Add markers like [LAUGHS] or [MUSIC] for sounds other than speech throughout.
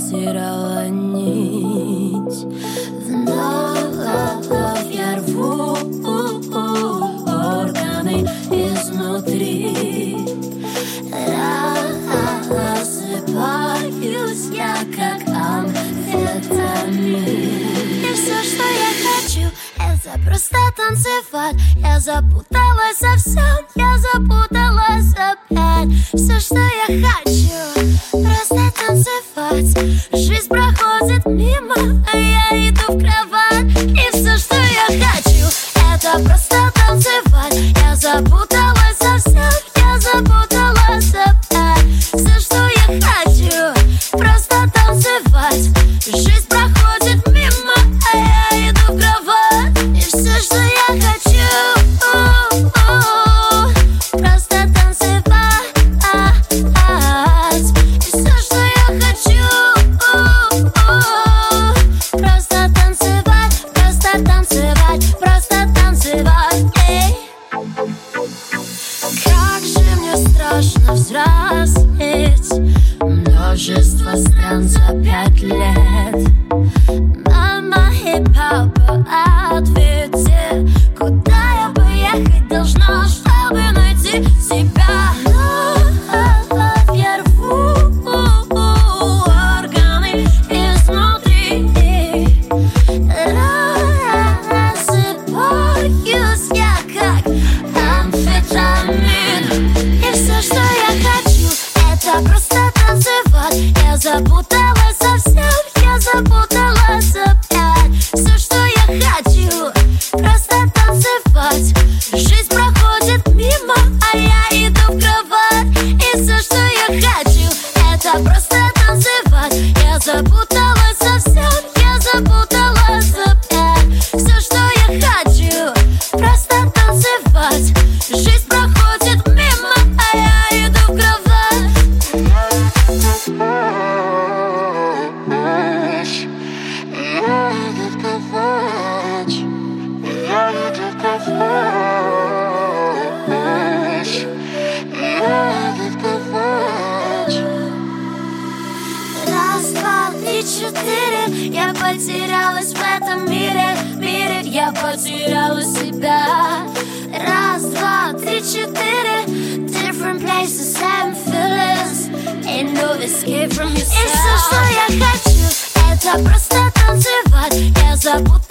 потеряла нить. Вновь я рву органы изнутри. Рассыпаюсь я, как амфетамин. И все, что я хочу, это просто танцевать. Я запуталась совсем, я запуталась опять. Все, что я хочу, просто танцевать кровать. Жизнь проходит мимо, а я иду в кровать. И все, что я хочу, это просто танцевать. Я запуталась четыре Я потерялась в этом мире, мире Я потеряла себя Раз, два, три, четыре Different places same feelings Ain't no escape from yourself И все, что я хочу, это просто танцевать Я забуду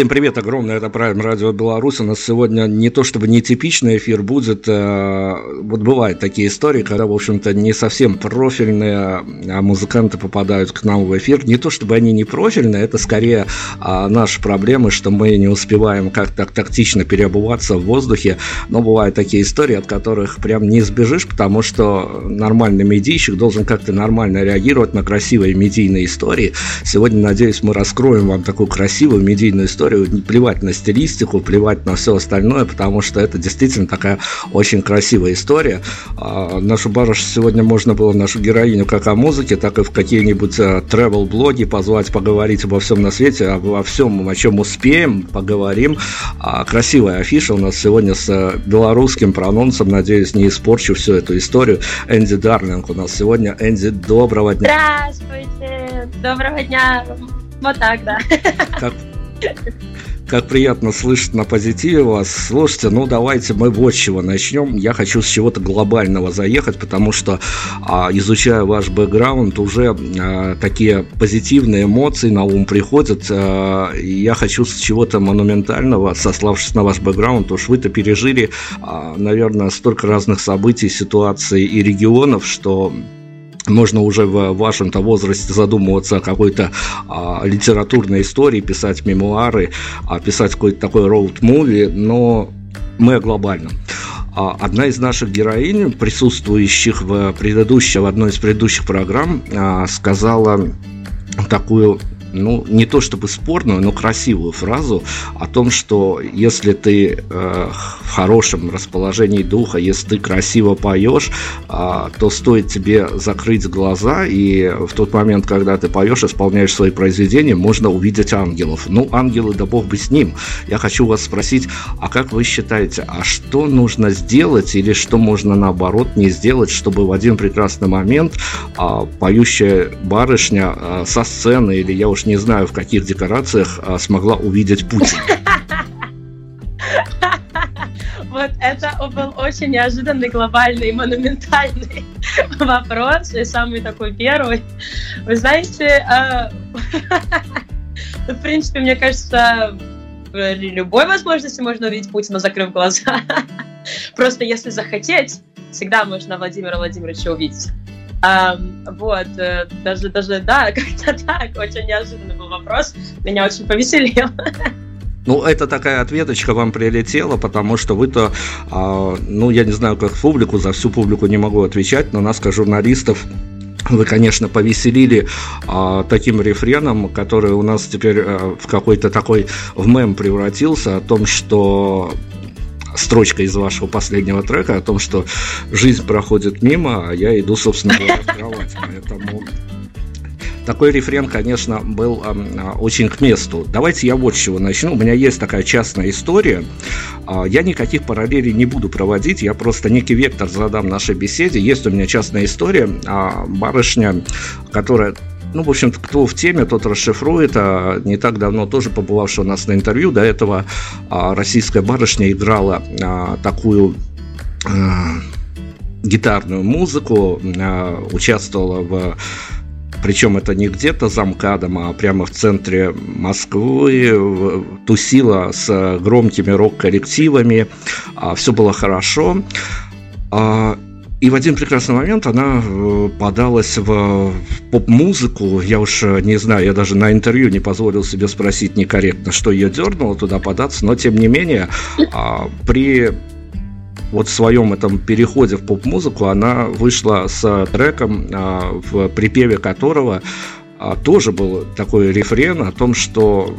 Всем привет огромное, это Prime Радио Беларусь. У нас сегодня не то чтобы нетипичный эфир будет, а, вот бывают такие истории, когда, в общем-то, не совсем профильные а музыканты попадают к нам в эфир. Не то чтобы они не профильные, это скорее а, наши проблемы, что мы не успеваем как-то тактично переобуваться в воздухе, но бывают такие истории, от которых прям не сбежишь, потому что нормальный медийщик должен как-то нормально реагировать на красивые медийные истории. Сегодня, надеюсь, мы раскроем вам такую красивую медийную историю, историю, плевать на стилистику, плевать на все остальное, потому что это действительно такая очень красивая история. А, нашу барыш сегодня можно было, нашу героиню, как о музыке, так и в какие-нибудь travel-блоги позвать, поговорить обо всем на свете, обо всем, о чем успеем, поговорим. А, красивая афиша у нас сегодня с белорусским прононсом, надеюсь, не испорчу всю эту историю. Энди Дарлинг у нас сегодня. Энди, доброго дня. Здравствуйте, доброго дня. Вот так, да. Как, как приятно слышать на позитиве вас. Слушайте, ну давайте мы вот чего начнем. Я хочу с чего-то глобального заехать, потому что, а, изучая ваш бэкграунд, уже а, такие позитивные эмоции на ум приходят. А, я хочу с чего-то монументального, сославшись на ваш бэкграунд, уж вы-то пережили, наверное, столько разных событий, ситуаций и регионов, что можно уже в вашем-то возрасте задумываться о какой-то а, литературной истории, писать мемуары, а, писать какой-то такой роуд-муви, но мы о глобальном. А, одна из наших героинь, присутствующих в предыдущей, в одной из предыдущих программ, а, сказала такую ну, не то чтобы спорную, но красивую фразу о том, что если ты э, в хорошем расположении духа, если ты красиво поешь, э, то стоит тебе закрыть глаза, и в тот момент, когда ты поешь, исполняешь свои произведения, можно увидеть ангелов. Ну, ангелы, да бог бы с ним. Я хочу вас спросить, а как вы считаете, а что нужно сделать или что можно наоборот не сделать, чтобы в один прекрасный момент э, поющая барышня э, со сцены, или я уж уж не знаю, в каких декорациях а, смогла увидеть Путин. [LAUGHS] Вот это был очень неожиданный, глобальный, монументальный [LAUGHS] вопрос, и самый такой первый. Вы знаете, э, [LAUGHS] в принципе, мне кажется, при любой возможности можно увидеть Путина, закрыв глаза. Просто если захотеть, всегда можно Владимира Владимировича увидеть. Вот, э, даже, даже, да, [LAUGHS] как-то так, очень неожиданный был вопрос, меня очень повеселил. Ну, это такая ответочка вам прилетела, потому что вы-то, а, ну, я не знаю, как публику, за всю публику не могу отвечать, но нас, как журналистов, вы, конечно, повеселили а, таким рефреном, который у нас теперь а, в какой-то такой в мем превратился, о том, что строчка из вашего последнего трека о том, что жизнь проходит мимо, а я иду, собственно говоря, в кровать. Поэтому такой рефрен, конечно, был э, очень к месту. Давайте я вот с чего начну. У меня есть такая частная история. Э, я никаких параллелей не буду проводить, я просто некий вектор задам нашей беседе. Есть у меня частная история. Э, барышня, которая ну, в общем-то, кто в теме, тот расшифрует. А не так давно тоже побывавший у нас на интервью, до этого а, российская барышня играла а, такую а, гитарную музыку, а, участвовала в причем это не где-то за МКАДом, а прямо в центре Москвы, тусила с громкими рок-коллективами, а, все было хорошо. И в один прекрасный момент она э, подалась в поп-музыку. Я уж э, не знаю, я даже на интервью не позволил себе спросить некорректно, что ее дернуло туда податься, но тем не менее а, при вот в своем этом переходе в поп-музыку она вышла с треком, а, в припеве которого тоже был такой рефрен о том, что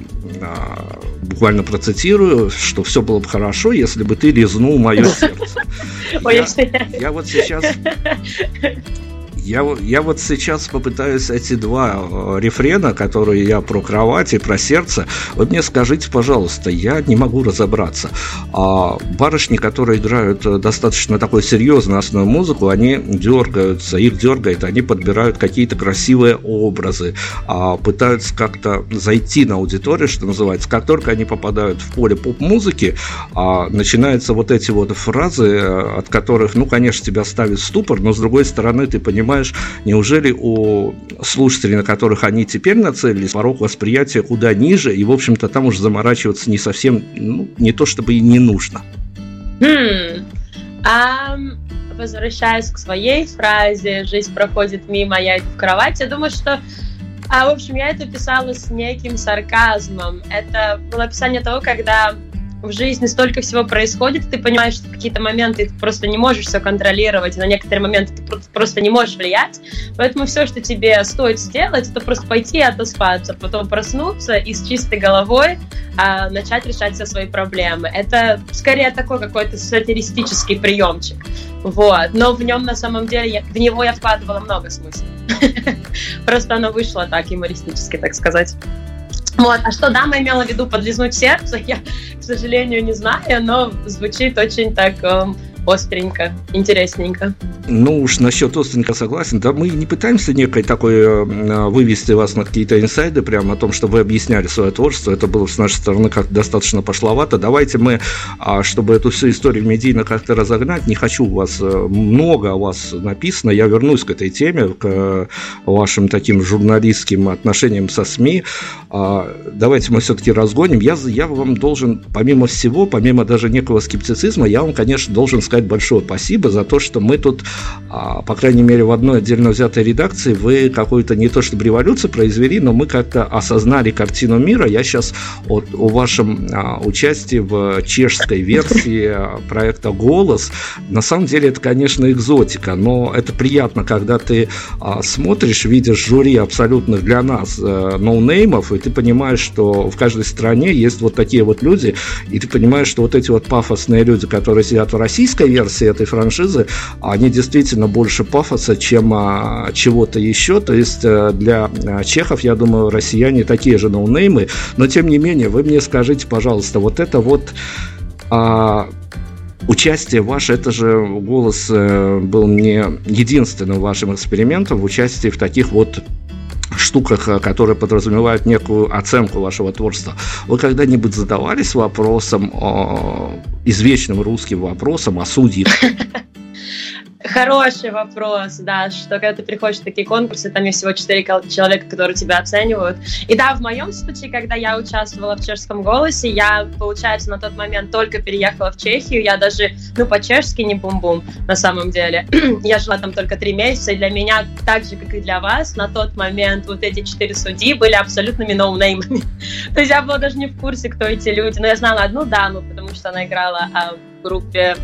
буквально процитирую, что все было бы хорошо, если бы ты лизнул мое [LAUGHS] сердце. Я, я вот сейчас [LAUGHS] я, я вот сейчас попытаюсь эти два э, рефрена, которые я про кровать и про сердце, вы мне скажите, пожалуйста, я не могу разобраться. А барышни, которые играют э, достаточно такой серьезную основную музыку, они дергаются, их дергает, они подбирают какие-то красивые образы, а пытаются как-то зайти на аудиторию, что называется. Как только они попадают в поле поп-музыки, а, начинаются вот эти вот фразы, э, от которых, ну, конечно, тебя ставит ступор, но с другой стороны ты понимаешь, понимаешь, неужели у слушателей, на которых они теперь нацелились, порог восприятия куда ниже, и, в общем-то, там уже заморачиваться не совсем, ну, не то чтобы и не нужно. Hmm. Um, возвращаясь к своей фразе «жизнь проходит мимо, я в кровать», я думаю, что а, в общем, я это писала с неким сарказмом. Это было описание того, когда в жизни столько всего происходит, ты понимаешь, что какие-то моменты ты просто не можешь все контролировать, на некоторые моменты ты просто не можешь влиять. Поэтому все, что тебе стоит сделать, это просто пойти и отоспаться, потом проснуться и с чистой головой а, начать решать все свои проблемы. Это скорее такой какой-то сатиристический приемчик. Вот. Но в нем на самом деле, в него я вкладывала много смысла. [LAUGHS] Просто оно вышло так юмористически, так сказать. Вот. А что дама имела в виду подлизнуть сердце, [LAUGHS] я, к сожалению, не знаю, но звучит очень так эм, остренько, интересненько. Ну уж насчет остренько согласен. Да мы не пытаемся некой такой э, вывести вас на какие-то инсайды, прямо о том, что вы объясняли свое творчество. Это было с нашей стороны как достаточно пошловато. Давайте мы, а, чтобы эту всю историю медийно как-то разогнать, не хочу у вас, э, много о вас написано, я вернусь к этой теме, к э, вашим таким журналистским отношениям со СМИ. А, давайте мы все-таки разгоним. Я, я вам должен, помимо всего, помимо даже некого скептицизма, я вам, конечно, должен сказать большое спасибо за то, что мы тут, а, по крайней мере, в одной отдельно взятой редакции, вы какую-то не то чтобы революцию произвели, но мы как-то осознали картину мира. Я сейчас о, о вашем а, участии в чешской версии а, проекта «Голос». На самом деле это, конечно, экзотика, но это приятно, когда ты смотришь, видишь жюри абсолютных для нас э, ноунеймов, и ты понимаешь, что в каждой стране есть вот такие вот люди, и ты понимаешь, что вот эти вот пафосные люди, которые сидят в российской русской версии этой франшизы, они действительно больше пафоса, чем а, чего-то еще. То есть а, для а, чехов, я думаю, россияне такие же ноунеймы. Но тем не менее, вы мне скажите, пожалуйста, вот это вот а, участие ваше, это же голос э, был не единственным вашим экспериментом в участии в таких вот штуках, э, которые подразумевают некую оценку вашего творчества. Вы когда-нибудь задавались вопросом, извечным русским вопросом о судьях? [LAUGHS] Хороший вопрос, да, что когда ты приходишь в такие конкурсы, там есть всего четыре человека, которые тебя оценивают. И да, в моем случае, когда я участвовала в чешском голосе, я, получается, на тот момент только переехала в Чехию, я даже, ну, по-чешски не бум-бум, на самом деле. [CLEARS THROAT] я жила там только три месяца, и для меня, так же, как и для вас, на тот момент вот эти четыре судьи были абсолютными ноунеймами. [LAUGHS] То есть я была даже не в курсе, кто эти люди, но я знала одну даму, потому что она играла а, в группе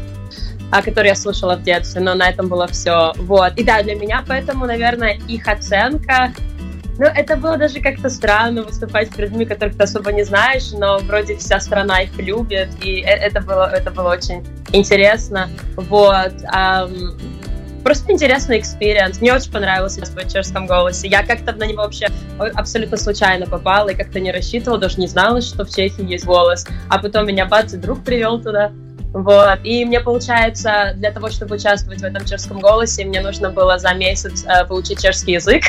а, который я слушала в детстве, но на этом было все. Вот. И да, для меня поэтому, наверное, их оценка ну, это было даже как-то странно выступать перед людьми, которых ты особо не знаешь, но вроде вся страна их любит, и э, это было, это было очень интересно. Вот. Um, просто интересный experience. Мне очень понравился в чешском голосе. Я как-то на него вообще абсолютно случайно попала и как-то не рассчитывала, даже не знала, что в Чехии есть голос. А потом меня бац, и друг привел туда. Вот. И мне, получается, для того, чтобы участвовать в этом чешском голосе, мне нужно было за месяц э, получить чешский язык,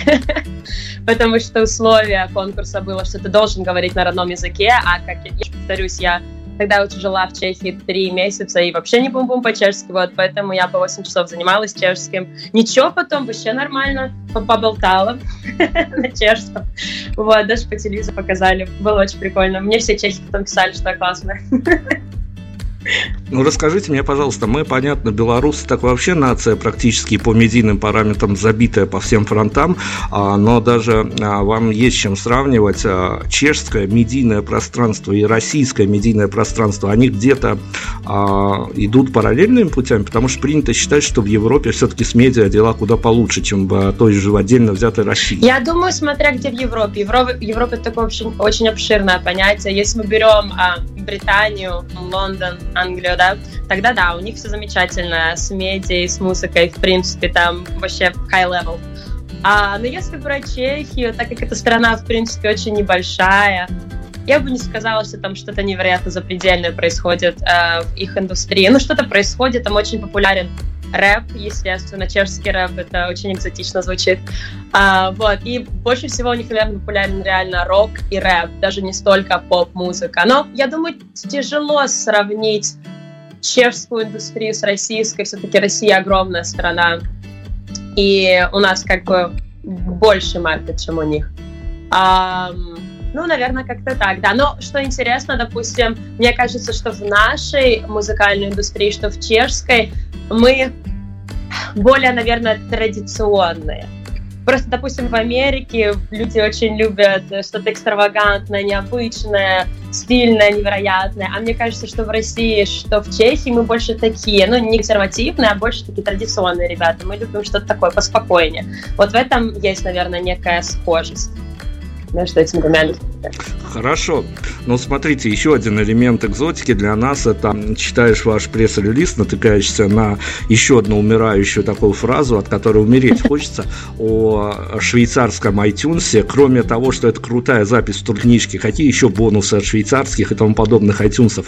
[LAUGHS] потому что условие конкурса было, что ты должен говорить на родном языке, а, как я повторюсь, я тогда уже жила в Чехии три месяца и вообще не бум-бум по-чешски, вот, поэтому я по 8 часов занималась чешским. Ничего, потом вообще нормально, поболтала [LAUGHS] на чешском. Вот, даже по телевизору показали, было очень прикольно. Мне все чехи потом писали, что я классная. [LAUGHS] Ну, расскажите мне, пожалуйста, мы, понятно, белорусы так вообще нация практически по медийным параметрам забитая по всем фронтам, а, но даже а, вам есть чем сравнивать. А, чешское медийное пространство и российское медийное пространство, они где-то идут параллельными путями, потому что принято считать, что в Европе все-таки с медиа дела куда получше, чем в той же отдельно взятой России. Я думаю, смотря где в Европе. Европа, Европа это такое очень, очень обширное понятие. Если мы берем Британию, Лондон, Англию, да, тогда да, у них все замечательно с медией, с музыкой, в принципе, там вообще high level. А, но если брать Чехию, так как эта страна, в принципе, очень небольшая, я бы не сказала, что там что-то невероятно запредельное происходит э, в их индустрии. Ну, что-то происходит, там очень популярен рэп, естественно, чешский рэп, это очень экзотично звучит. А, вот, и больше всего у них, наверное, популярен реально рок и рэп, даже не столько поп-музыка. Но я думаю, тяжело сравнить чешскую индустрию с российской, все-таки Россия огромная страна, и у нас как бы больше маркет, чем у них. А, ну, наверное, как-то так, да. Но что интересно, допустим, мне кажется, что в нашей музыкальной индустрии, что в чешской, мы более, наверное, традиционные. Просто, допустим, в Америке люди очень любят что-то экстравагантное, необычное, стильная, невероятная. А мне кажется, что в России, что в Чехии мы больше такие, ну, не консервативные, а больше такие традиционные ребята. Мы любим что-то такое поспокойнее. Вот в этом есть, наверное, некая схожесть между этими двумя Хорошо. Ну, смотрите, еще один элемент экзотики для нас это читаешь ваш пресс-релиз, натыкаешься на еще одну умирающую такую фразу, от которой умереть [LAUGHS] хочется, о швейцарском iTunes. Кроме того, что это крутая запись в туркнижке, какие еще бонусы от швейцарских и тому подобных iTunes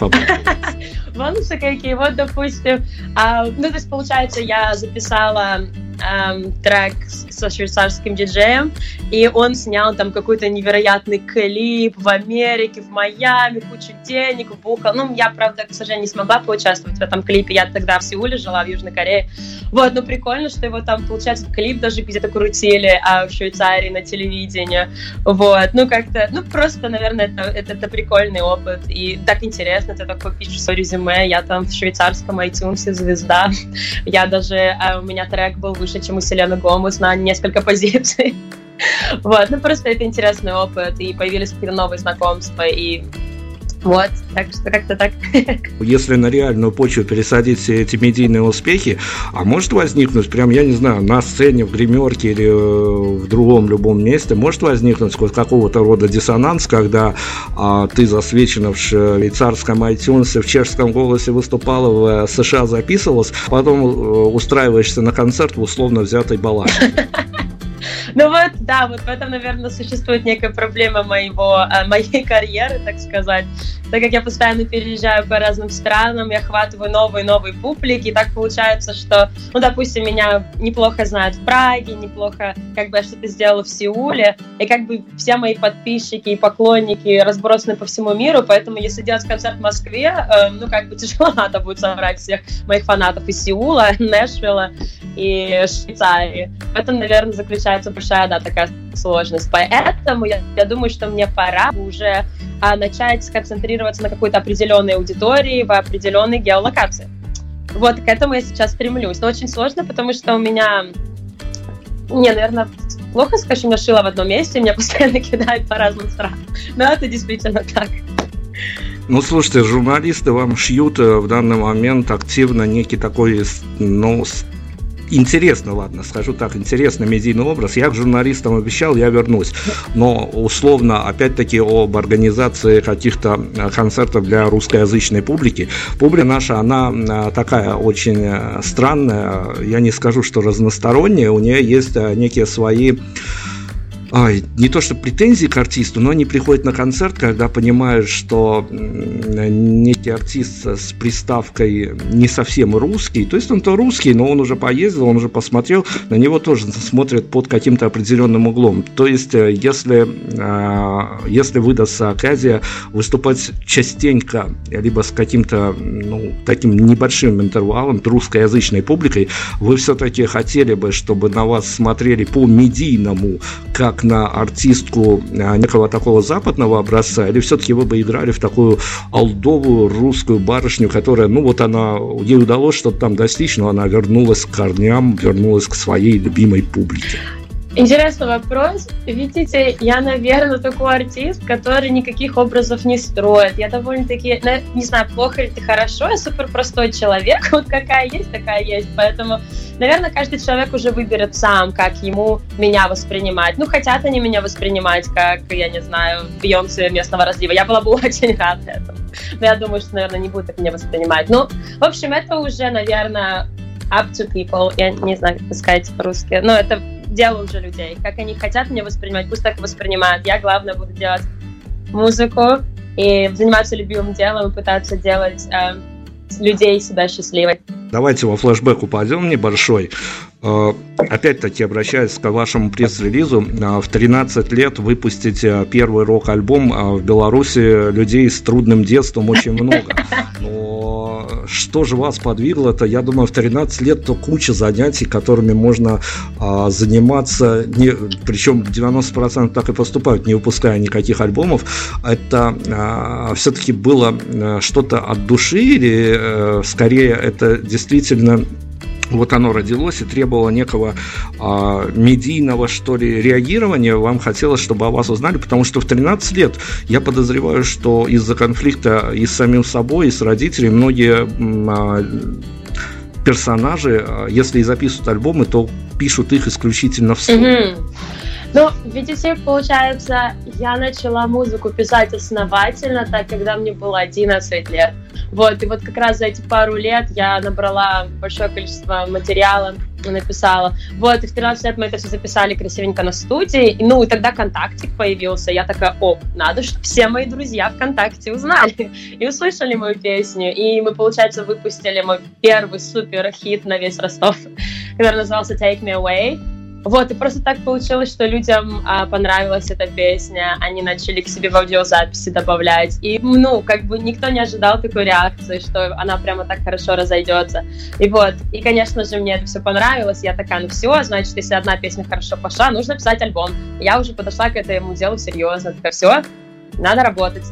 Бонусы какие? Вот, допустим, а, ну, то есть, получается, я записала эм, трек со швейцарским диджеем, и он снял там какой-то невероятный клип в Америке, в Майами, кучу денег, бухал. Ну, я, правда, к сожалению, не смогла поучаствовать в этом клипе. Я тогда в Сеуле жила, в Южной Корее. Вот, но прикольно, что его там, получается, клип даже где-то крутили а в Швейцарии на телевидении. Вот, ну, как-то, ну, просто, наверное, это, это, это прикольный опыт. И так интересно, ты такой пишешь свое резюме, я там в швейцарском iTunes звезда. [LAUGHS] Я даже, а у меня трек был выше, чем у Селены Гомес на несколько позиций. [LAUGHS] Вот, ну просто это интересный опыт, и появились какие-то новые знакомства, и вот, так что как-то так. [LAUGHS] Если на реальную почву пересадить все эти медийные успехи, а может возникнуть, прям, я не знаю, на сцене, в гримерке или э, в другом любом месте, может возникнуть какого-то рода диссонанс, когда а, ты засвечена в швейцарском iTunes, в чешском голосе выступала, в э, США записывалась, потом э, устраиваешься на концерт в условно взятой балладе. [LAUGHS] [LAUGHS] Ну вот, да, вот в этом, наверное, существует некая проблема моего, э, [LAUGHS] моей карьеры, так сказать. Так как я постоянно переезжаю по разным странам, я охватываю новые новые публики, и так получается, что, ну, допустим, меня неплохо знают в Праге, неплохо, как бы, я что-то сделала в Сеуле, и как бы все мои подписчики и поклонники разбросаны по всему миру, поэтому если делать концерт в Москве, э, ну, как бы [LAUGHS] тяжело надо будет собрать всех моих фанатов из Сеула, Нэшвилла и Швейцарии. В этом, наверное, заключается большая, да, такая сложность. Поэтому я, я думаю, что мне пора уже а, начать сконцентрироваться на какой-то определенной аудитории в определенной геолокации. Вот к этому я сейчас стремлюсь. Но очень сложно, потому что у меня... Не, наверное, плохо скажу, я шила в одном месте, меня [LAUGHS] постоянно кидают по разным странам. Но это действительно так. Ну, слушайте, журналисты вам шьют э, в данный момент активно некий такой, ну, интересно, ладно, скажу так, интересный медийный образ. Я к журналистам обещал, я вернусь. Но условно, опять-таки, об организации каких-то э, концертов для русскоязычной публики. Публика наша, она э, такая очень э, странная. Я не скажу, что разносторонняя. У нее есть некие свои а, не то что претензии к артисту, но они приходят на концерт, когда понимают, что некий артист с приставкой не совсем русский, то есть он-то русский, но он уже поездил, он уже посмотрел, на него тоже смотрят под каким-то определенным углом. То есть, э, если, а, если выдастся оказия выступать частенько, либо с каким-то ну, таким небольшим интервалом русскоязычной публикой, вы все-таки хотели бы, чтобы на вас смотрели по медийному, как на артистку а, некого такого западного образца, или все-таки вы бы играли в такую алдовую русскую барышню, которая, ну вот она, ей удалось что-то там достичь, но она вернулась к корням, вернулась к своей любимой публике? Интересный вопрос. Видите, я, наверное, такой артист, который никаких образов не строит. Я довольно-таки, не знаю, плохо или ты хорошо, я супер простой человек. [LAUGHS] Вот какая есть, такая есть. Поэтому, наверное, каждый человек уже выберет сам, как ему меня воспринимать. Ну, хотят они меня воспринимать, как, я не знаю, Бейонсе местного разлива. Я была бы [LAUGHS] очень рада этому. Но я думаю, что, наверное, не будут так меня воспринимать. Ну, в общем, это уже, наверное, up to people. Я не знаю, как сказать по-русски. Но это дело уже людей. Как они хотят меня воспринимать, пусть так воспринимают. Я, главное, буду делать музыку и заниматься любимым делом и пытаться делать э, людей себя счастливой. Давайте во флешбэк упадем небольшой. Э, опять-таки обращаясь к вашему пресс-релизу, э, в 13 лет выпустить э, первый рок-альбом в Беларуси людей с трудным детством очень много. [LAUGHS] Но что же вас подвигло-то? Я думаю, в 13 лет то куча занятий, которыми можно заниматься, не, причем 90% так и поступают, не выпуская никаких альбомов. Это все-таки было что-то от души или скорее это действительно вот оно родилось и требовало некого а, медийного, что ли, реагирования. Вам хотелось, чтобы о вас узнали, потому что в 13 лет я подозреваю, что из-за конфликта и с самим собой, и с родителями многие а, персонажи, а, если и записывают альбомы, то пишут их исключительно вслух. Mm-hmm. Ну, видите, получается, я начала музыку писать основательно, так когда мне было 11 лет. Вот, и вот как раз за эти пару лет я набрала большое количество материала, написала. Вот, и в 13 лет мы это все записали красивенько на студии. Ну, и тогда ВКонтакте появился. Я такая, о, надо, чтобы все мои друзья ВКонтакте узнали [LAUGHS] и услышали мою песню. И мы, получается, выпустили мой первый супер хит на весь Ростов, который назывался Take Me Away. Вот, и просто так получилось, что людям а, понравилась эта песня, они начали к себе в аудиозаписи добавлять. И, ну, как бы никто не ожидал такой реакции, что она прямо так хорошо разойдется. И вот, и, конечно же, мне это все понравилось. Я такая, ну все, значит, если одна песня хорошо пошла, нужно писать альбом. я уже подошла к этому делу серьезно. Такая, все, надо работать.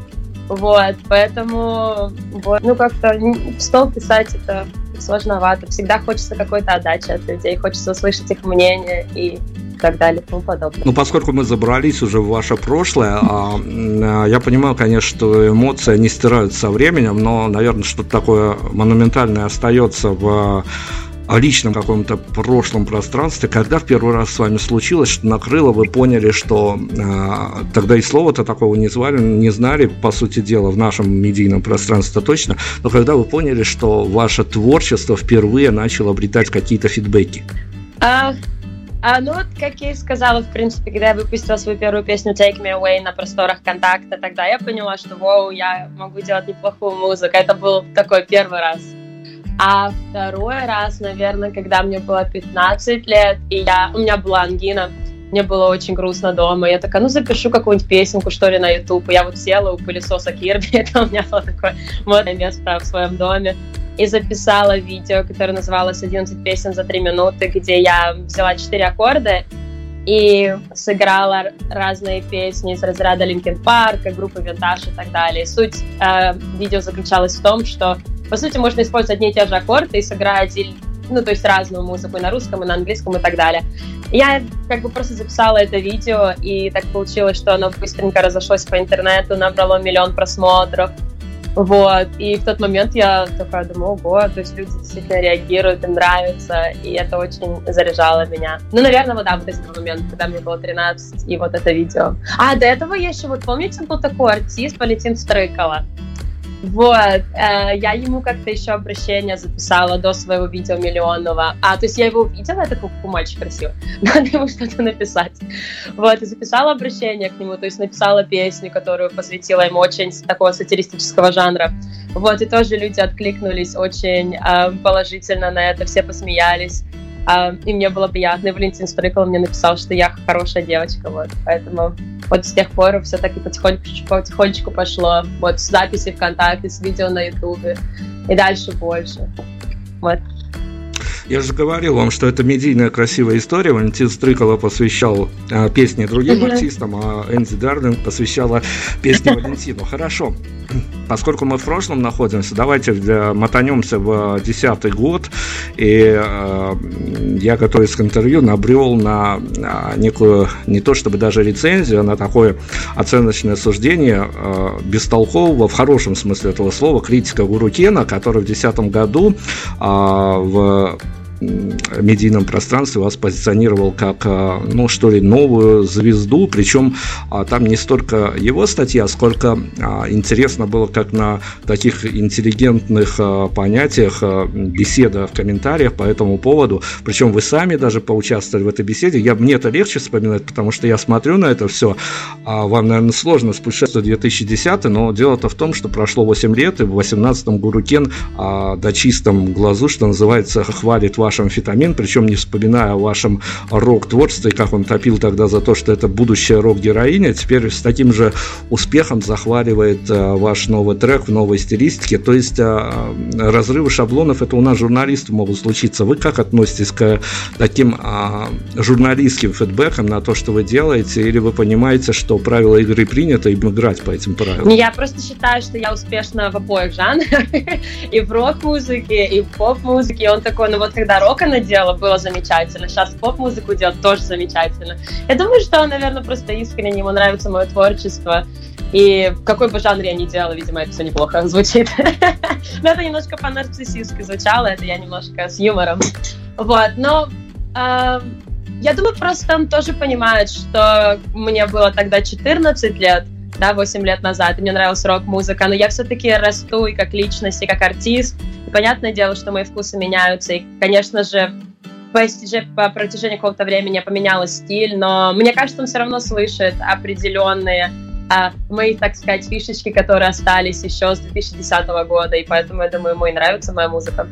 Вот, поэтому, вот, ну, как-то стол писать это сложновато. Всегда хочется какой-то отдачи от людей, хочется услышать их мнение и так далее и тому подобное. Ну, поскольку мы забрались уже в ваше прошлое, а, а, я понимаю, конечно, что эмоции не стираются со временем, но, наверное, что-то такое монументальное остается в о личном каком-то прошлом пространстве, когда в первый раз с вами случилось, что накрыло, вы поняли, что э, тогда и слова-то такого не звали, не знали, по сути дела, в нашем медийном пространстве точно, но когда вы поняли, что ваше творчество впервые начало обретать какие-то фидбэки? А, а, ну вот, как я и сказала, в принципе, когда я выпустила свою первую песню Take Me Away на просторах контакта, тогда я поняла, что, вау, я могу делать неплохую музыку. Это был такой первый раз. А второй раз, наверное, когда мне было 15 лет, и я, у меня была ангина, мне было очень грустно дома. Я такая, ну запишу какую-нибудь песенку, что ли, на YouTube. И я вот села у пылесоса Кирби, [LAUGHS] это у меня было такое модное место в своем доме. И записала видео, которое называлось «11 песен за 3 минуты», где я взяла 4 аккорда и сыграла разные песни из разряда Линкен Парка, группы Винтаж и так далее. суть э, видео заключалась в том, что по сути, можно использовать одни и те же аккорды и сыграть, ну, то есть разную музыку и на русском, и на английском, и так далее. Я как бы просто записала это видео, и так получилось, что оно быстренько разошлось по интернету, набрало миллион просмотров. Вот, и в тот момент я такая думаю, ого, то есть люди действительно реагируют, им нравится, и это очень заряжало меня. Ну, наверное, вот да, вот этот момент, когда мне было 13, и вот это видео. А, до этого я еще, вот помните, был такой артист Валентин Стрыкало? Вот, э, я ему как-то еще обращение записала до своего видео миллионного. А, то есть я его увидела, это как мальчик красивый, [LAUGHS] надо ему что-то написать. Вот, и записала обращение к нему, то есть написала песню, которую посвятила ему очень такого сатиристического жанра. Вот, и тоже люди откликнулись очень э, положительно на это, все посмеялись. А, и мне было приятно. И Валентин Стрыкал мне написал, что я хорошая девочка, вот. Поэтому вот с тех пор все таки потихонечку, потихонечку пошло. Вот с записи ВКонтакте, с видео на Ютубе. И дальше больше. Вот. Я же говорил вам, что это медийная красивая история. Валентин Стрыкало посвящал а, песни другим uh-huh. артистам, а Энди Дарлинг посвящала песни [LAUGHS] Валентину. Хорошо. Поскольку мы в прошлом находимся, давайте мотанемся в десятый год. И э, я, готовясь к интервью, набрел на некую, не то чтобы даже рецензию, а на такое оценочное суждение э, бестолкового, в хорошем смысле этого слова, критика Гурукена, который в 2010 году э, в медийном пространстве вас позиционировал как, а, ну что ли, новую звезду, причем а, там не столько его статья, сколько а, интересно было, как на таких интеллигентных понятиях беседа в комментариях по этому поводу, причем вы сами даже поучаствовали в этой беседе, я, мне это легче вспоминать, потому что я смотрю на это все, вам, наверное, сложно спустя 2010, но дело-то в том, что прошло 8 лет, и в 18-м Гурукен а, до чистом глазу, что называется, хвалит ваш амфетамин, причем не вспоминая о вашем рок-творчестве, как он топил тогда за то, что это будущая рок-героиня, теперь с таким же успехом захваливает э, ваш новый трек в новой стилистике. То есть э, разрывы шаблонов, это у нас журналисты могут случиться. Вы как относитесь к таким э, журналистским фидбэкам на то, что вы делаете, или вы понимаете, что правила игры принято, и играть по этим правилам? Я просто считаю, что я успешна в обоих жанрах, [LAUGHS] и в рок-музыке, и в поп-музыке. Он такой, ну вот когда когда рок она делала, было замечательно. Сейчас поп-музыку делать тоже замечательно. Я думаю, что он, наверное, просто искренне ему нравится мое творчество. И какой бы жанр я ни делала, видимо, это все неплохо звучит. [LAUGHS] Но это немножко по-нарциссистски звучало, это я немножко с юмором. Вот, но э, я думаю, просто он тоже понимает, что мне было тогда 14 лет, да, 8 лет назад, и мне нравилась рок-музыка, но я все-таки расту и как личность, и как артист. И понятное дело, что мои вкусы меняются, и, конечно же, по, по протяжении какого-то времени я поменяла стиль, но мне кажется, он все равно слышит определенные а, мои, так сказать, фишечки, которые остались еще с 2010 года, и поэтому, я думаю, ему и нравится моя музыка.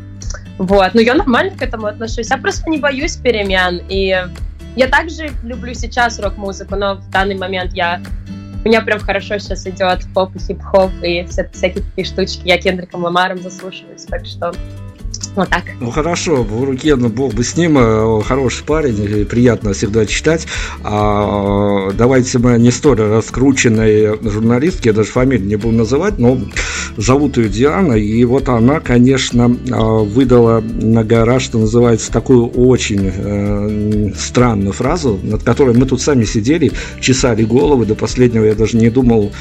Вот, но я нормально к этому отношусь. Я просто не боюсь перемен, и я также люблю сейчас рок-музыку, но в данный момент я у меня прям хорошо сейчас идет поп и хип-хоп и все, всякие такие штучки. Я Кендриком Ламаром заслушиваюсь, так что вот так. Ну хорошо, Бурукен, ну, бог бы с ним, э, хороший парень, приятно всегда читать. А, давайте мы не столь раскрученной журналистки, я даже фамилию не буду называть, но зовут ее Диана, и вот она, конечно, а, выдала на гора, что называется, такую очень э, странную фразу, над которой мы тут сами сидели, чесали головы, до последнего я даже не думал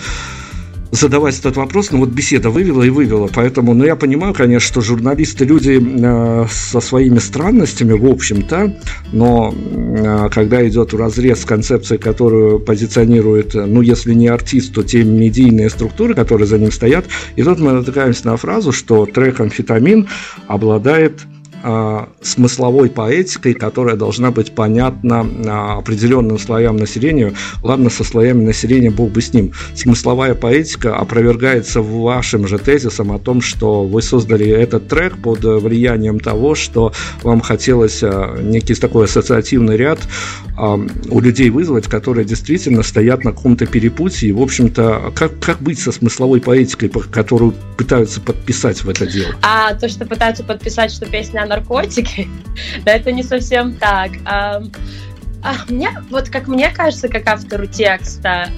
задавать этот вопрос, но вот беседа вывела и вывела, поэтому, ну, я понимаю, конечно, что журналисты люди э, со своими странностями, в общем-то, но э, когда идет разрез концепции, которую позиционирует, ну, если не артист, то те медийные структуры, которые за ним стоят, и тут мы натыкаемся на фразу, что трек «Амфетамин» обладает смысловой поэтикой, которая должна быть понятна а, определенным слоям населения. Ладно, со слоями населения бог бы с ним. Смысловая поэтика опровергается вашим же тезисом о том, что вы создали этот трек под влиянием того, что вам хотелось а, некий такой ассоциативный ряд у людей вызвать, которые действительно стоят на каком-то перепутье. И, в общем-то, как, как быть со смысловой поэтикой, которую пытаются подписать в это дело? А то, что пытаются подписать, что песня о наркотике, [LAUGHS] да, это не совсем так. А, а, мне, вот как мне кажется, как автору текста,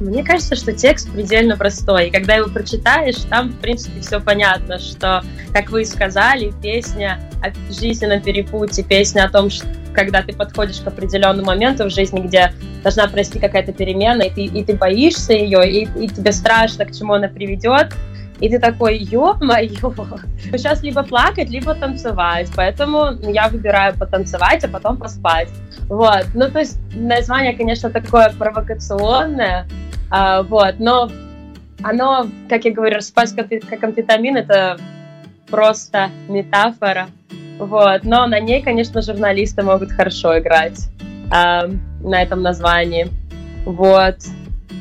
мне кажется, что текст предельно простой. И когда его прочитаешь, там, в принципе, все понятно, что, как вы сказали, песня о жизненном перепутье, песня о том, что когда ты подходишь к определенному моменту в жизни, где должна произойти какая-то перемена, и ты, и ты боишься ее, и, и тебе страшно, к чему она приведет, и ты такой, ё-моё, [LAUGHS] сейчас либо плакать, либо танцевать. Поэтому я выбираю потанцевать, а потом поспать. Вот. Ну, то есть название, конечно, такое провокационное, а, вот, но оно, как я говорю, спать как амфетамин, это просто метафора. Вот. Но на ней, конечно, журналисты могут хорошо играть а, на этом названии. Вот.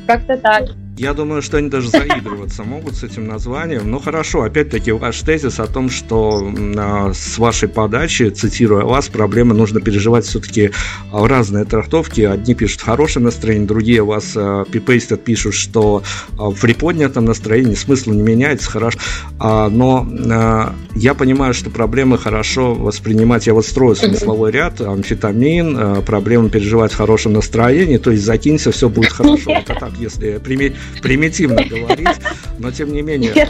Как-то так. Я думаю, что они даже заигрываться могут с этим названием. Ну хорошо, опять-таки ваш тезис о том, что э, с вашей подачи, цитируя вас, проблемы нужно переживать все-таки в разные трактовки. Одни пишут хорошее настроение, другие вас э, пипейстят, пишут, что э, в приподнятом настроении смысл не меняется, хорошо. А, но э, я понимаю, что проблемы хорошо воспринимать. Я вот строю смысловой ряд, амфетамин, э, проблемы переживать в хорошем настроении, то есть закинься, все будет хорошо. Это так, если приметь примитивно [LAUGHS] говорить, но тем не менее,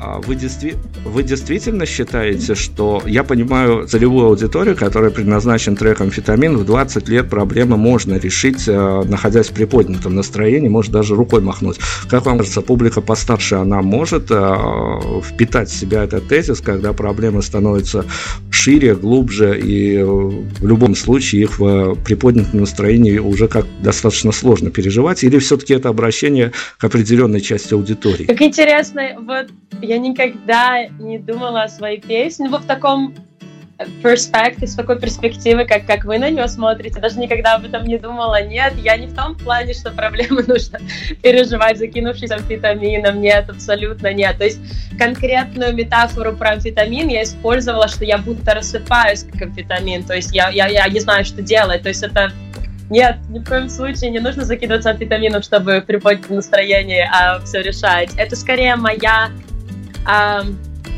а вы, действи- вы действительно считаете, что я понимаю целевую аудиторию, которая предназначен трек амфетамин, в 20 лет проблемы можно решить, э, находясь в приподнятом настроении, может даже рукой махнуть. Как вам кажется, публика постарше, она может э, впитать в себя этот тезис, когда проблемы становятся шире, глубже, и в любом случае их в приподнятом настроении уже как достаточно сложно переживать, или все-таки это обращение к определенной части аудитории. Как интересно, вот я никогда не думала о своей песне, вот в таком перспективе, с такой перспективы, как, как вы на нее смотрите, даже никогда об этом не думала. Нет, я не в том плане, что проблемы [LAUGHS] нужно переживать, закинувшись амфетамином. Нет, абсолютно нет. То есть конкретную метафору про амфетамин я использовала, что я будто рассыпаюсь как амфетамин. То есть я, я, я не знаю, что делать. То есть это нет, ни в коем случае не нужно закидываться амфетамином, чтобы приподнять настроение, а все решать. Это скорее моя... А,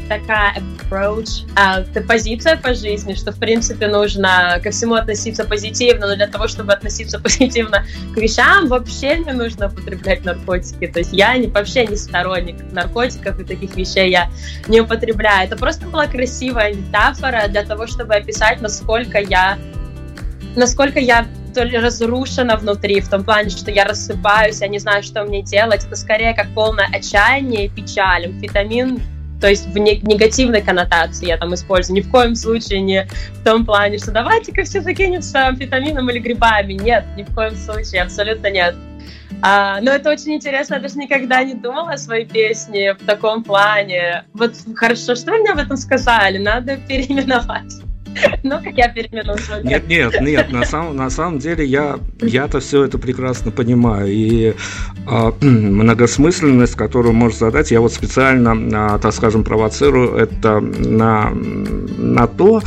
такая approach, а, это позиция по жизни, что, в принципе, нужно ко всему относиться позитивно, но для того, чтобы относиться [LAUGHS] позитивно к вещам, вообще не нужно употреблять наркотики. То есть я не, вообще не сторонник наркотиков и таких вещей я не употребляю. Это просто была красивая метафора для того, чтобы описать, насколько я насколько я то ли разрушена внутри, в том плане, что я рассыпаюсь, я не знаю, что мне делать. Это скорее как полное отчаяние и печаль. Амфетамин то есть в негативной коннотации я там использую. Ни в коем случае не в том плане, что давайте-ка все закинемся амфетамином или грибами. Нет, ни в коем случае, абсолютно нет. А, но это очень интересно, я даже никогда не думала о своей песне в таком плане. Вот хорошо, что вы мне об этом сказали, надо [LAUGHS] переименовать. Ну, как я перемену Нет, нет, нет, на самом, на самом деле я, я-то все это прекрасно понимаю. И э, [CLEARS THROAT] многосмысленность, которую можешь задать, я вот специально, э, так скажем, провоцирую это на, на то,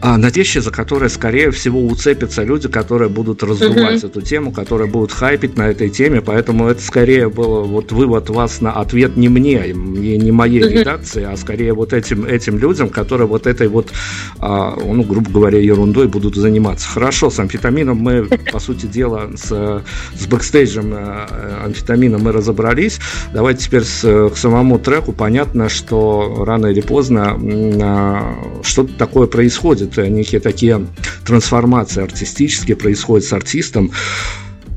а, на за которые, скорее всего, уцепятся люди, которые будут раздувать uh-huh. эту тему, которые будут хайпить на этой теме, поэтому это скорее был вот вывод вас на ответ не мне, не, не моей uh-huh. редакции, а скорее вот этим, этим людям, которые вот этой вот, а, ну, грубо говоря, ерундой будут заниматься. Хорошо, с амфетамином мы, по сути дела, с, с бэкстейджем э, амфетамина мы разобрались. Давайте теперь с, к самому треку. Понятно, что рано или поздно а, что-то такое происходит происходят некие такие трансформации артистические, происходят с артистом.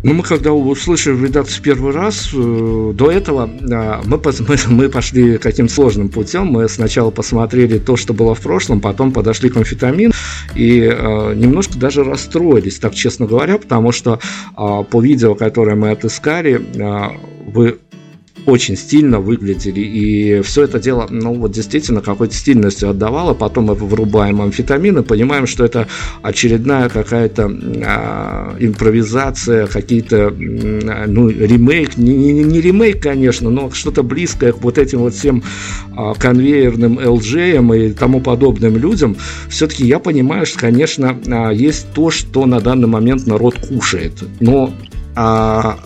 Но мы когда услышали в первый раз, э, до этого э, мы, [LAUGHS] мы, мы пошли каким сложным путем. Мы сначала посмотрели то, что было в прошлом, потом подошли к амфетамин и э, немножко даже расстроились, так честно говоря, потому что по видео, которое мы отыскали, вы очень стильно выглядели, и все это дело, ну вот действительно какой-то стильностью отдавало, потом мы вырубаем амфетамин и понимаем, что это очередная какая-то а, импровизация, какие-то, ну, ремейк, не, не, не ремейк, конечно, но что-то близкое к вот этим вот всем а, конвейерным LJ и тому подобным людям, все-таки я понимаю, что, конечно, а, есть то, что на данный момент народ кушает, но а,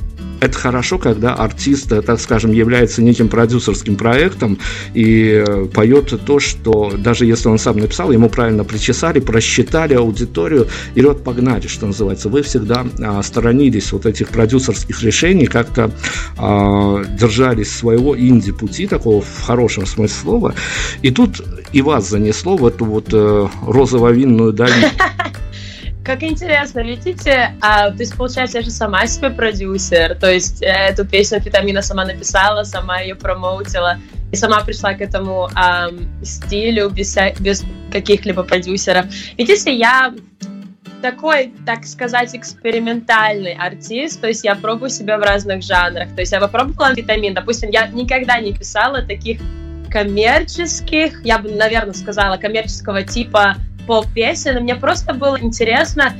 это хорошо, когда артист, э, так скажем, является неким продюсерским проектом и э, поет то, что даже если он сам написал, ему правильно причесали, просчитали аудиторию и вот погнали, что называется. Вы всегда а, сторонились вот этих продюсерских решений, как-то а, держались своего инди-пути, такого в хорошем смысле слова. И тут и вас занесло в эту вот э, розово-винную долину. [LAUGHS] Как интересно, видите, а, то есть, получается, я же сама себе продюсер, то есть э, эту песню Фитамина сама написала, сама ее промоутила, и сама пришла к этому а, стилю без, без каких-либо продюсеров. Видите, я такой, так сказать, экспериментальный артист, то есть я пробую себя в разных жанрах, то есть я попробовала витамин, допустим, я никогда не писала таких коммерческих, я бы, наверное, сказала, коммерческого типа поп-песен, и мне просто было интересно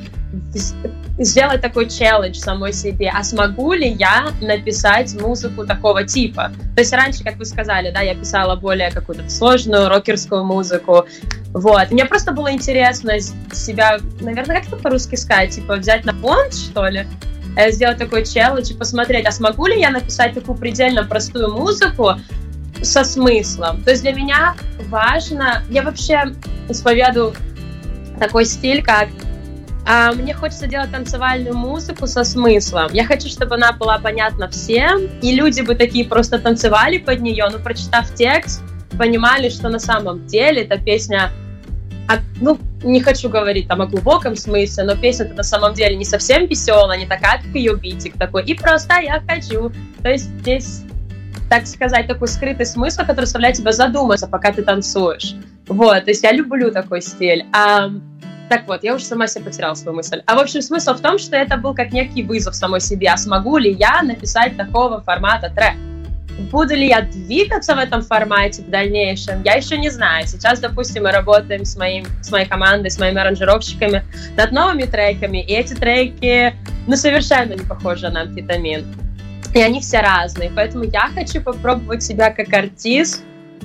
сделать такой челлендж самой себе, а смогу ли я написать музыку такого типа? То есть раньше, как вы сказали, да, я писала более какую-то сложную рокерскую музыку, вот. Мне просто было интересно себя, наверное, как это по-русски сказать, типа взять на понт, что ли, э, сделать такой челлендж и посмотреть, а смогу ли я написать такую предельно простую музыку со смыслом. То есть для меня важно, я вообще исповедую такой стиль, как а, мне хочется делать танцевальную музыку со смыслом. Я хочу, чтобы она была понятна всем, и люди бы такие просто танцевали под нее, но прочитав текст, понимали, что на самом деле эта песня а, ну, не хочу говорить там о глубоком смысле, но песня-то на самом деле не совсем веселая, не такая, как ее битик такой, и просто я хочу. То есть здесь, так сказать, такой скрытый смысл, который заставляет тебя задуматься, пока ты танцуешь. Вот, то есть я люблю такой стиль. А, так вот, я уже сама себе потеряла свою мысль. А в общем, смысл в том, что это был как некий вызов самой себе. А смогу ли я написать такого формата трек? Буду ли я двигаться в этом формате в дальнейшем, я еще не знаю. Сейчас, допустим, мы работаем с, моим, с моей командой, с моими аранжировщиками над новыми треками, и эти треки, ну, совершенно не похожи на амфетамин. И они все разные, поэтому я хочу попробовать себя как артист,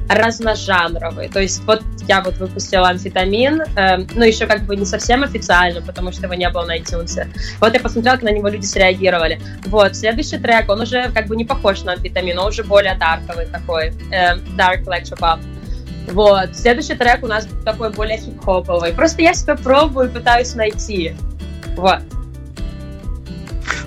разножанровый. То есть вот я вот выпустила амфетамин, э, ну еще как бы не совсем официально, потому что его не было на iTunes. Вот я посмотрела, как на него люди среагировали. Вот, следующий трек, он уже как бы не похож на амфетамин, он уже более дарковый такой, э, dark electropop. Вот. Следующий трек у нас такой более хип-хоповый. Просто я себя пробую пытаюсь найти. Вот.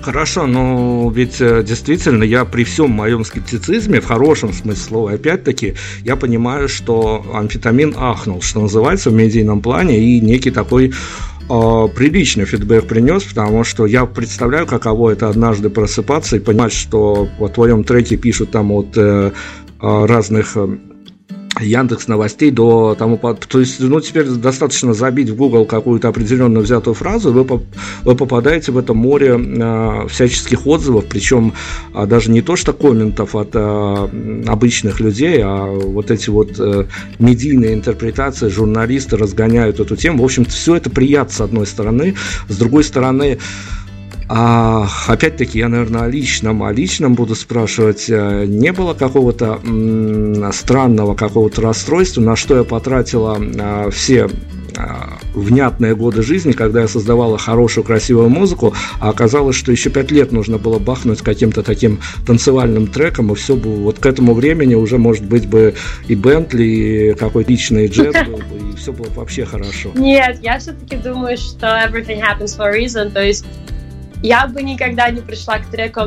Хорошо, но ведь э, действительно я при всем моем скептицизме, в хорошем смысле слова, опять-таки, я понимаю, что амфетамин ахнул, что называется, в медийном плане, и некий такой э, приличный фидбэк принес, потому что я представляю, каково это однажды просыпаться и понимать, что в твоем треке пишут там от э, э разных Яндекс новостей до тому, то есть, ну, теперь достаточно забить в Google какую-то определенную взятую фразу, вы, вы попадаете в это море э, всяческих отзывов, причем э, даже не то что комментов от э, обычных людей, а вот эти вот э, медийные интерпретации, журналисты разгоняют эту тему. В общем, все это приятно с одной стороны, с другой стороны, а, опять-таки, я, наверное, о личном, о личном буду спрашивать. Э, не было какого-то м- странного какого-то расстройства, на что я потратила а, все а, внятные годы жизни, когда я создавала хорошую, красивую музыку, а оказалось, что еще пять лет нужно было бахнуть каким-то таким танцевальным треком, и все бы вот к этому времени уже, может быть, бы и Бентли, и какой-то личный джет был бы, и все было вообще хорошо. Нет, я все-таки думаю, что everything happens for a reason, то есть я бы никогда не пришла к, треку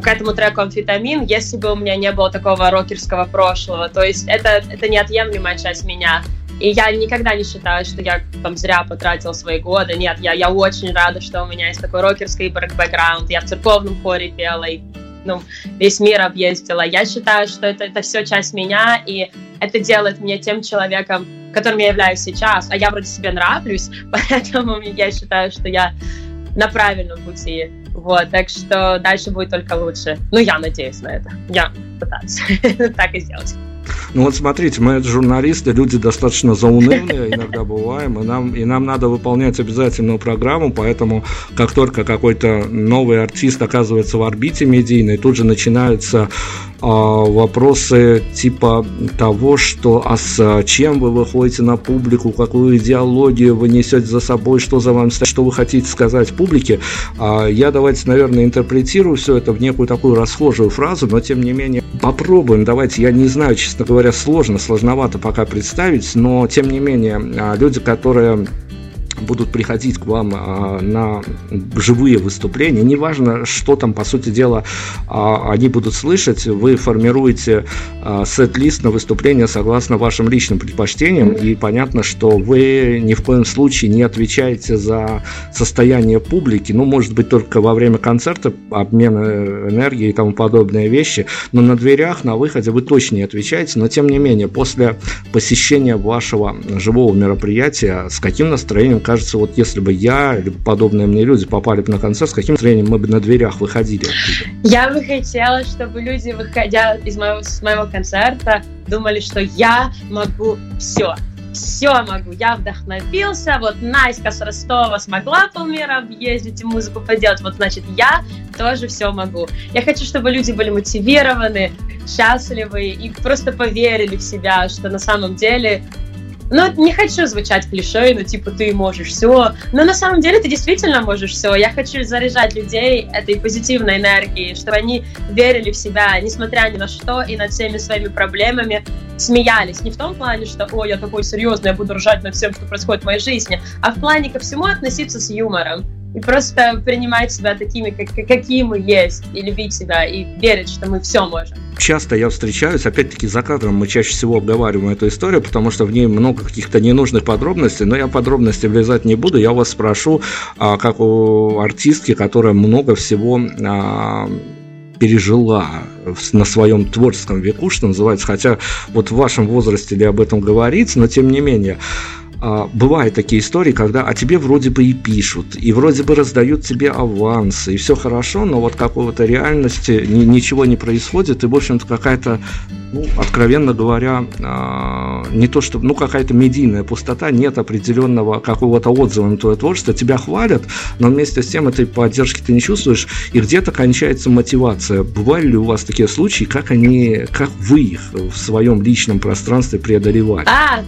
к этому треку «Амфетамин», если бы у меня не было такого рокерского прошлого. То есть это, это неотъемлемая часть меня. И я никогда не считаю, что я там зря потратил свои годы. Нет, я, я очень рада, что у меня есть такой рокерский бэкграунд. Я в церковном хоре пела, и ну, весь мир объездила. Я считаю, что это, это все часть меня, и это делает меня тем человеком, которым я являюсь сейчас. А я вроде себе нравлюсь, [LAUGHS] поэтому я считаю, что я на правильном пути. Вот, так что дальше будет только лучше. Ну, я надеюсь на это. Я пытаюсь [LAUGHS] так и сделать. Ну вот смотрите, мы журналисты, люди достаточно заунывные иногда бываем, и нам, и нам надо выполнять обязательную программу, поэтому как только какой-то новый артист оказывается в орбите медийной, тут же начинаются а, вопросы типа того, что а с чем вы выходите на публику, какую идеологию вы несете за собой, что за вам что вы хотите сказать публике. А, я давайте, наверное, интерпретирую все это в некую такую расхожую фразу, но тем не менее попробуем. Давайте, я не знаю, честно говоря, сложно, сложновато пока представить, но тем не менее а, люди, которые будут приходить к вам а, на живые выступления, неважно, что там, по сути дела, а, они будут слышать, вы формируете а, сет-лист на выступление согласно вашим личным предпочтениям, и понятно, что вы ни в коем случае не отвечаете за состояние публики, ну, может быть, только во время концерта, обмена энергии и тому подобные вещи, но на дверях, на выходе вы точно не отвечаете, но тем не менее, после посещения вашего живого мероприятия, с каким настроением кажется, вот если бы я или подобные мне люди попали бы на концерт, с каким настроением мы бы на дверях выходили? Я бы хотела, чтобы люди, выходя из моего, с моего концерта, думали, что я могу все все могу, я вдохновился, вот Наська с Ростова смогла полмира объездить и музыку поделать, вот значит я тоже все могу. Я хочу, чтобы люди были мотивированы, счастливы и просто поверили в себя, что на самом деле ну, не хочу звучать клише, ну, типа, ты можешь все. Но на самом деле ты действительно можешь все. Я хочу заряжать людей этой позитивной энергией, чтобы они верили в себя, несмотря ни на что, и над всеми своими проблемами смеялись. Не в том плане, что, о, я такой серьезный, я буду ржать над всем, что происходит в моей жизни, а в плане ко всему относиться с юмором и просто принимать себя такими, как, какие мы есть, и любить себя, и верить, что мы все можем. Часто я встречаюсь, опять-таки за кадром мы чаще всего обговариваем эту историю, потому что в ней много каких-то ненужных подробностей, но я подробности влезать не буду, я вас спрошу, а, как у артистки, которая много всего а, пережила на своем творческом веку, что называется, хотя вот в вашем возрасте ли об этом говорить, но тем не менее, бывают такие истории, когда о тебе вроде бы и пишут, и вроде бы раздают тебе авансы, и все хорошо, но вот какого-то реальности ни, ничего не происходит, и, в общем-то, какая-то, ну, откровенно говоря, а, не то что, ну, какая-то медийная пустота, нет определенного какого-то отзыва на твое творчество, тебя хвалят, но вместе с тем этой поддержки ты не чувствуешь, и где-то кончается мотивация. Бывали ли у вас такие случаи, как они, как вы их в своем личном пространстве преодолевали? А,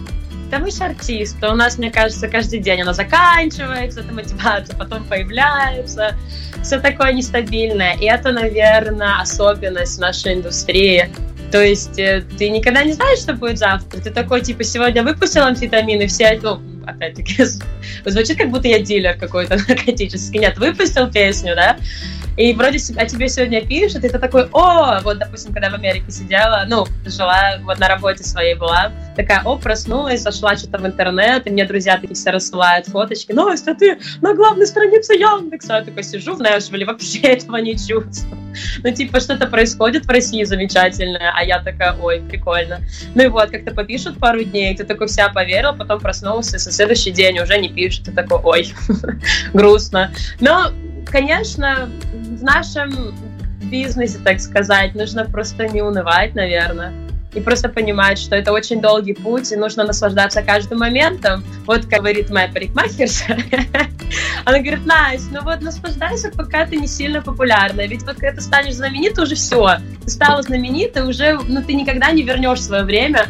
да мы же артисты. У нас, мне кажется, каждый день она заканчивается, эта мотивация, потом появляется. Все такое нестабильное. И это, наверное, особенность нашей индустрии. То есть э, ты никогда не знаешь, что будет завтра. Ты такой, типа, сегодня выпустил амфетамин, и все, ну, опять-таки, [LAUGHS] звучит, как будто я дилер какой-то [LAUGHS] наркотический. Нет, выпустил песню, да, и вроде о тебе сегодня пишут, и ты такой, о, вот, допустим, когда в Америке сидела, ну, жила, вот на работе своей была, такая, о, проснулась, зашла что-то в интернет, и мне друзья такие все рассылают фоточки, Настя, ты на главной странице Яндекса. Я такой сижу в Нэшвилле, [LAUGHS] вообще этого не чувствую. Ну, типа, что-то происходит в России замечательное, а я такая, ой, прикольно. Ну и вот, как-то попишут пару дней, ты такой вся поверил, потом проснулся, со следующий день уже не пишут, ты такой, ой, [LAUGHS] грустно. Но конечно, в нашем бизнесе, так сказать, нужно просто не унывать, наверное. И просто понимать, что это очень долгий путь, и нужно наслаждаться каждым моментом. Вот как говорит моя парикмахерша. [LAUGHS] Она говорит, Настя, ну вот наслаждайся, пока ты не сильно популярная. Ведь вот когда ты станешь знаменитой, уже все. Ты стала знаменитой, уже, ну ты никогда не вернешь свое время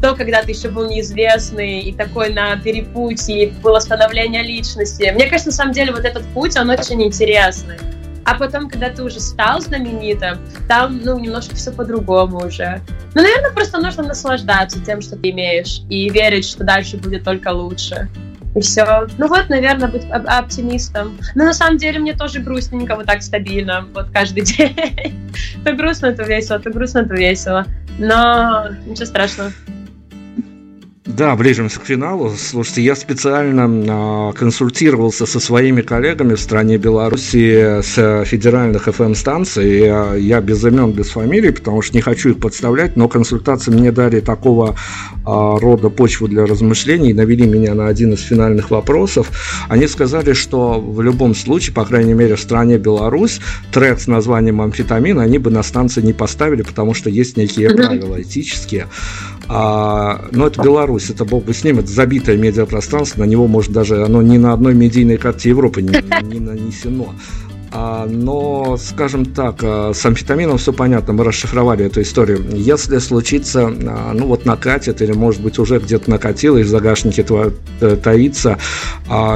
то, когда ты еще был неизвестный и такой на перепутье, было становление личности. Мне кажется, на самом деле, вот этот путь, он очень интересный. А потом, когда ты уже стал знаменитым, там, ну, немножко все по-другому уже. Ну, наверное, просто нужно наслаждаться тем, что ты имеешь, и верить, что дальше будет только лучше. И все. Ну вот, наверное, быть оптимистом. Но на самом деле мне тоже грустненько вот так стабильно, вот каждый [LAUGHS] день. то грустно, то весело, то грустно, то весело. Но ничего страшного. Да, ближимся к финалу. Слушайте, я специально а, консультировался со своими коллегами в стране Беларуси с федеральных FM-станций. Я, я без имен, без фамилий, потому что не хочу их подставлять, но консультации мне дали такого а, рода почву для размышлений, навели меня на один из финальных вопросов. Они сказали, что в любом случае, по крайней мере в стране Беларусь, трек с названием амфетамин они бы на станции не поставили, потому что есть некие правила этические. А, но это Беларусь, это бог бы с ним, это забитое медиапространство, на него, может, даже оно ни на одной медийной карте Европы не, не нанесено. А, но, скажем так, а, с амфетамином все понятно, мы расшифровали эту историю. Если случится, а, ну вот накатит, или может быть уже где-то накатило, и в загашнике э, таится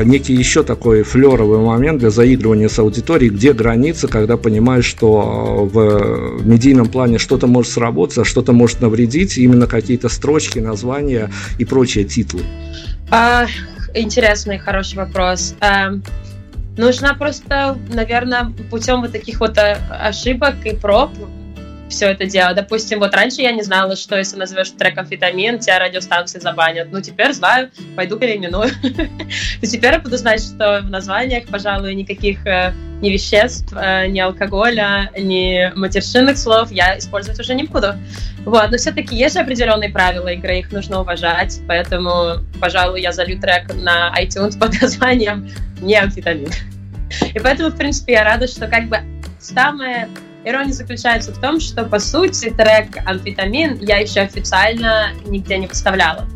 некий еще такой флеровый момент для заигрывания с аудиторией, где граница, когда понимаешь, что в медийном плане что-то может сработать, а что-то может навредить, именно какие-то строчки, названия и прочие титлы. А, интересный, хороший вопрос. Эм, Нужно просто, наверное, путем вот таких вот э, ошибок и проб все это дело. Допустим, вот раньше я не знала, что если назовешь трек амфетамин, тебя радиостанции забанят. Ну, теперь знаю, пойду переименую. [LAUGHS] То теперь я буду знать, что в названиях, пожалуй, никаких э, ни веществ, э, ни алкоголя, ни матершинных слов я использовать уже не буду. Вот, но все-таки есть же определенные правила игры, их нужно уважать, поэтому, пожалуй, я залью трек на iTunes [LAUGHS] под названием «Не амфетамин». И поэтому, в принципе, я рада, что как бы самое Ирония заключается в том, что, по сути, трек «Амфетамин» я еще официально нигде не выставляла.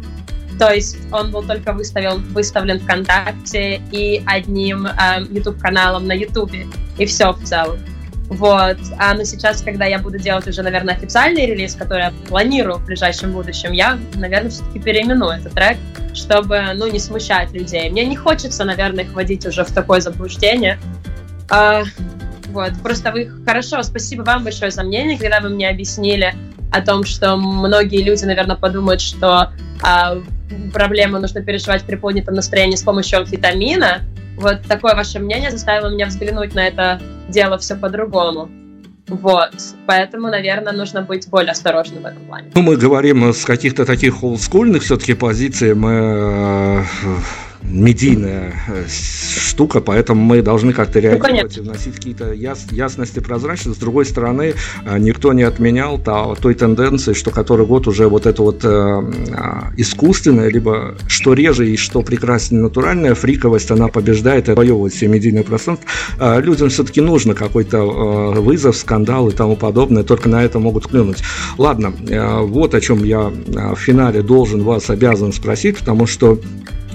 То есть он был только выставлен, выставлен ВКонтакте и одним э, YouTube-каналом на YouTube. И все в целом. Вот. А но сейчас, когда я буду делать уже, наверное, официальный релиз, который я планирую в ближайшем будущем, я, наверное, все-таки переименую этот трек, чтобы, ну, не смущать людей. Мне не хочется, наверное, их вводить уже в такое заблуждение. А, вот. Просто вы хорошо, спасибо вам большое за мнение, когда вы мне объяснили о том, что многие люди, наверное, подумают, что а, проблему нужно переживать при поднятом настроении с помощью амфетамина. Вот такое ваше мнение заставило меня взглянуть на это дело все по-другому. Вот, поэтому, наверное, нужно быть более осторожным в этом плане. Ну, мы говорим с каких-то таких олдскульных все-таки позиций, мы э, медийная э, штука, поэтому мы должны как-то ну, реагировать ну, и вносить какие-то яс, ясности, прозрачность. С другой стороны, э, никто не отменял та, той тенденции, что который год уже вот это вот э, а, искусственное, либо что реже и что прекраснее натуральная фриковость, она побеждает и отвоевывает все медийное пространство. Э, людям все-таки нужно какой-то э, вызов, скандал и тому подобное, только на это могут клюнуть. Ладно, э, вот о чем я э, в финале должен вас обязан спросить, потому что Э,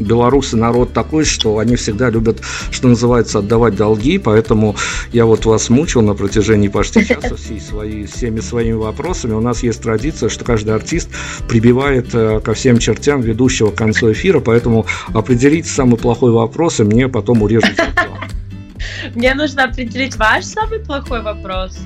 белорусы народ такой, что они всегда любят, что называется, отдавать долги, поэтому я вот вас мучил на протяжении почти часа [LAUGHS] всей свои, всеми своими вопросами. У нас есть традиция, что каждый артист прибивает э, ко всем чертям ведущего к концу эфира, поэтому определите самый плохой вопрос, и мне потом урежете [LAUGHS] Мне нужно определить ваш самый плохой вопрос.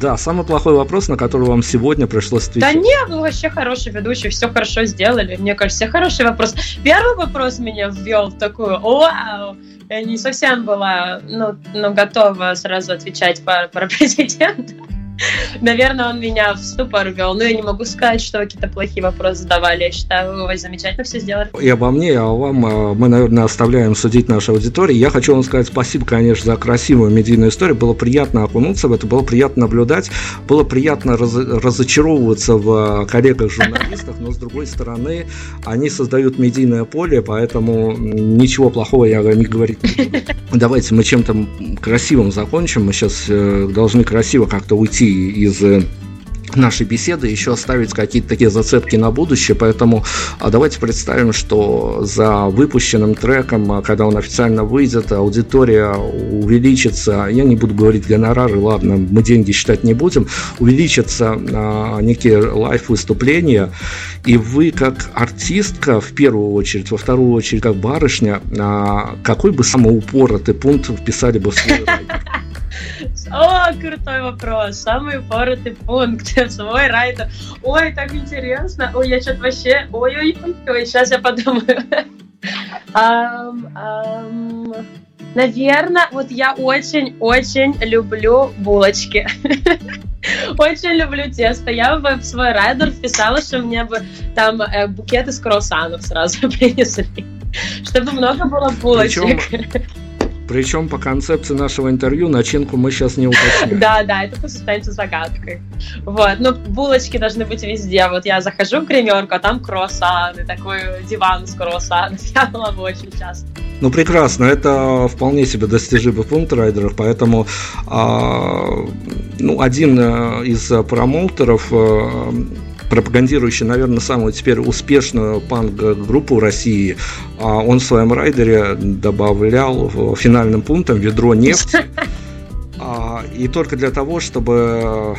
Да, самый плохой вопрос, на который вам сегодня пришлось отвечать. Да нет, ну вообще хороший ведущий, все хорошо сделали. Мне кажется, хороший вопрос. Первый вопрос меня ввел в такую, вау, я не совсем была ну, ну, готова сразу отвечать про, про [LAUGHS] президента. [LAUGHS] Наверное, он меня в ступор вел. Но я не могу сказать, что какие-то плохие вопросы задавали. Я считаю, вы замечательно все сделали. И обо мне, а вам э, мы, наверное, оставляем судить нашей аудитории. Я хочу вам сказать спасибо, конечно, за красивую медийную историю. Было приятно окунуться в это, было приятно наблюдать, было приятно раз, разочаровываться в коллегах-журналистах, но, с другой стороны, они создают медийное поле, поэтому ничего плохого я не говорить не буду. [LAUGHS] Давайте мы чем-то красивым закончим. Мы сейчас э, должны красиво как-то уйти из э, нашей беседы еще оставить какие-то такие зацепки на будущее, поэтому а, давайте представим, что за выпущенным треком, а, когда он официально выйдет, аудитория увеличится, я не буду говорить гонорары, ладно, мы деньги считать не будем, увеличатся а, некие лайв-выступления, и вы как артистка в первую очередь, во вторую очередь как барышня, а, какой бы самый упоротый пункт вписали бы в свой? О, крутой вопрос. Самый упоротый пункт. Свой райдер. Ой, так интересно. Ой, я что-то вообще... Ой-ой-ой, сейчас я подумаю. Um, um, наверное, вот я очень-очень люблю булочки. Очень люблю тесто. Я бы в свой райдер вписала, что мне бы там э, букет из круассанов сразу [LAUGHS] принесли. Чтобы много было булочек. Причем причем по концепции нашего интервью начинку мы сейчас не уточним. [LAUGHS] Да, да, это пусть останется загадкой. Вот, но булочки должны быть везде. Вот я захожу в гримерку, а там круассаны, такой диван с круассанами. [LAUGHS] Я лову очень часто. Ну, прекрасно. Это вполне себе достижимый пункт райдеров, поэтому а, ну, один э, из промоутеров э, пропагандирующий, наверное, самую теперь успешную панк-группу России, а он в своем райдере добавлял финальным пунктом ведро нефти. [LAUGHS] А, и только для того, чтобы э,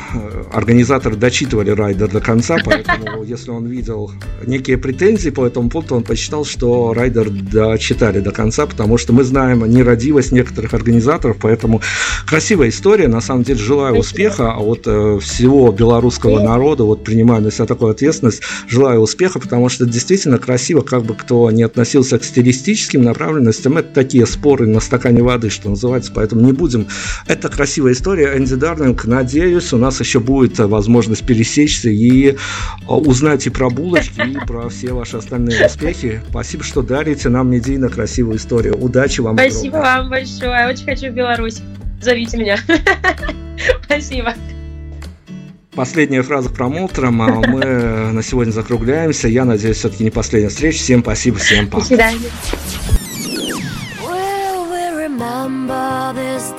организаторы дочитывали райдер до конца, [LAUGHS] поэтому если он видел некие претензии по этому пункту, он посчитал, что райдер дочитали до конца, потому что мы знаем нерадивость некоторых организаторов, поэтому красивая история, на самом деле желаю успеха а от э, всего белорусского народа, вот принимаю на себя такую ответственность, желаю успеха, потому что действительно красиво, как бы кто не относился к стилистическим направленностям, это такие споры на стакане воды, что называется, поэтому не будем это красивая история. Энди Дарлинг, надеюсь, у нас еще будет возможность пересечься и а, узнать и про булочки, и про все ваши остальные успехи. Спасибо, что дарите нам медийно красивую историю. Удачи вам. Спасибо огромное. вам большое. Очень хочу в Беларусь. Зовите меня. [LAUGHS] Спасибо. Последняя фраза промоутером. А мы на сегодня закругляемся. Я надеюсь, все-таки не последняя встреча. Всем спасибо, всем пока. До свидания. Days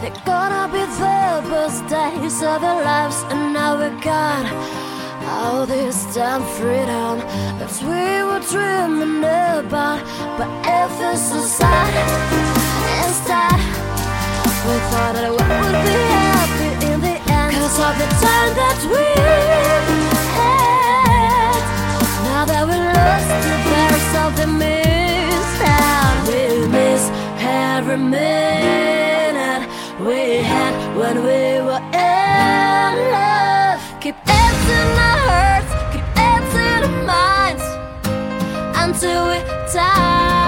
They're gonna be the best days of our lives, and now we got all this damn freedom that we were dreaming about. But if it's inside, instead, we thought that we would be happy in the end. Cause of the time that we had, now that we lost it, there's something missing. We miss every minute we had when we were in love. Keep it our hearts, keep it our minds until we die.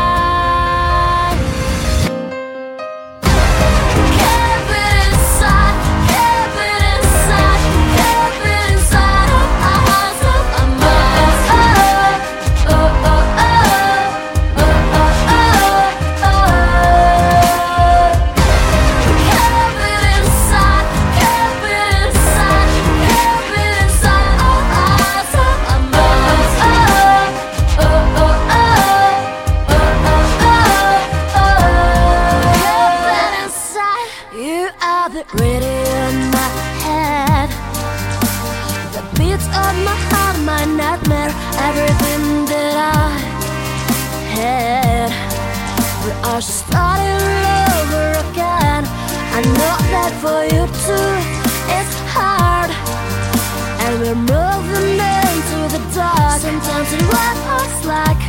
We're moving into the dark. Sometimes it looks like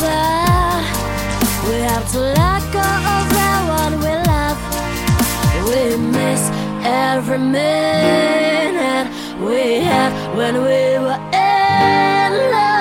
that we have to let go of that one we love. We miss every minute we had when we were in love.